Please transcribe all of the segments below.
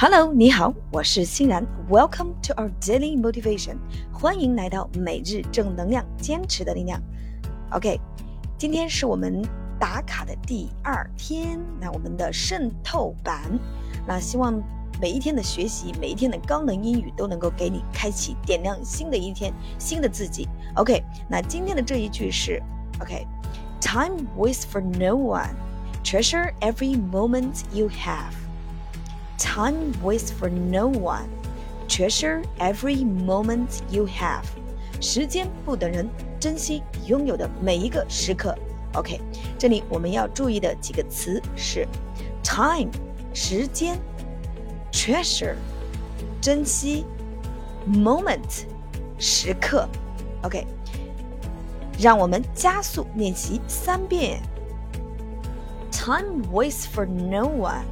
Hello，你好，我是欣然。Welcome to our daily motivation，欢迎来到每日正能量，坚持的力量。OK，今天是我们打卡的第二天，那我们的渗透版，那希望每一天的学习，每一天的高能英语都能够给你开启、点亮新的一天、新的自己。OK，那今天的这一句是 OK，Time waits for no one，treasure every moment you have。 Time waits for no one. Treasure every moment you have. 时间不等人，珍惜拥有的每一个时刻。OK，这里我们要注意的几个词是：time 时间，treasure 珍惜，moment 时刻。OK，让我们加速练习三遍。Time waits for no one.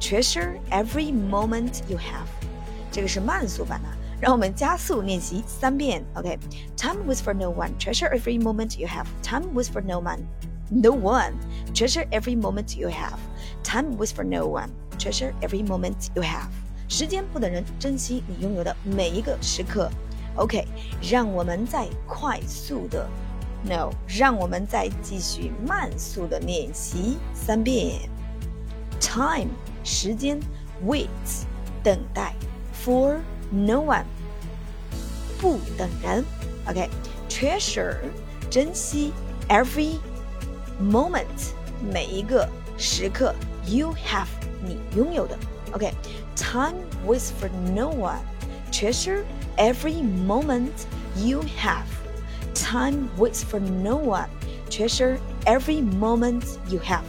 Treasure every moment you have，这个是慢速版的，让我们加速练习三遍。OK，Time waits for no one. Treasure every moment you have. Time waits for no one. No one. Treasure every moment you have. Time waits for no one. Treasure every moment you have. 时间不等人，珍惜你拥有的每一个时刻。OK，让我们再快速的，No，让我们再继续慢速的练习三遍。Time 时间，wait 等待，for no one 不等人，OK，treasure 珍惜，every moment 每一个时刻，you have 你拥有的，OK，time waits for no one，treasure every moment you have，time waits for no one，treasure every moment you have。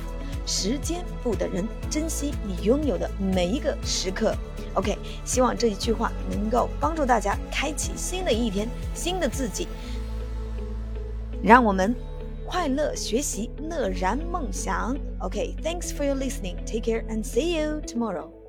时间不等人，珍惜你拥有的每一个时刻。OK，希望这一句话能够帮助大家开启新的一天，新的自己。让我们快乐学习，乐然梦想。OK，Thanks for your listening. Take care and see you tomorrow.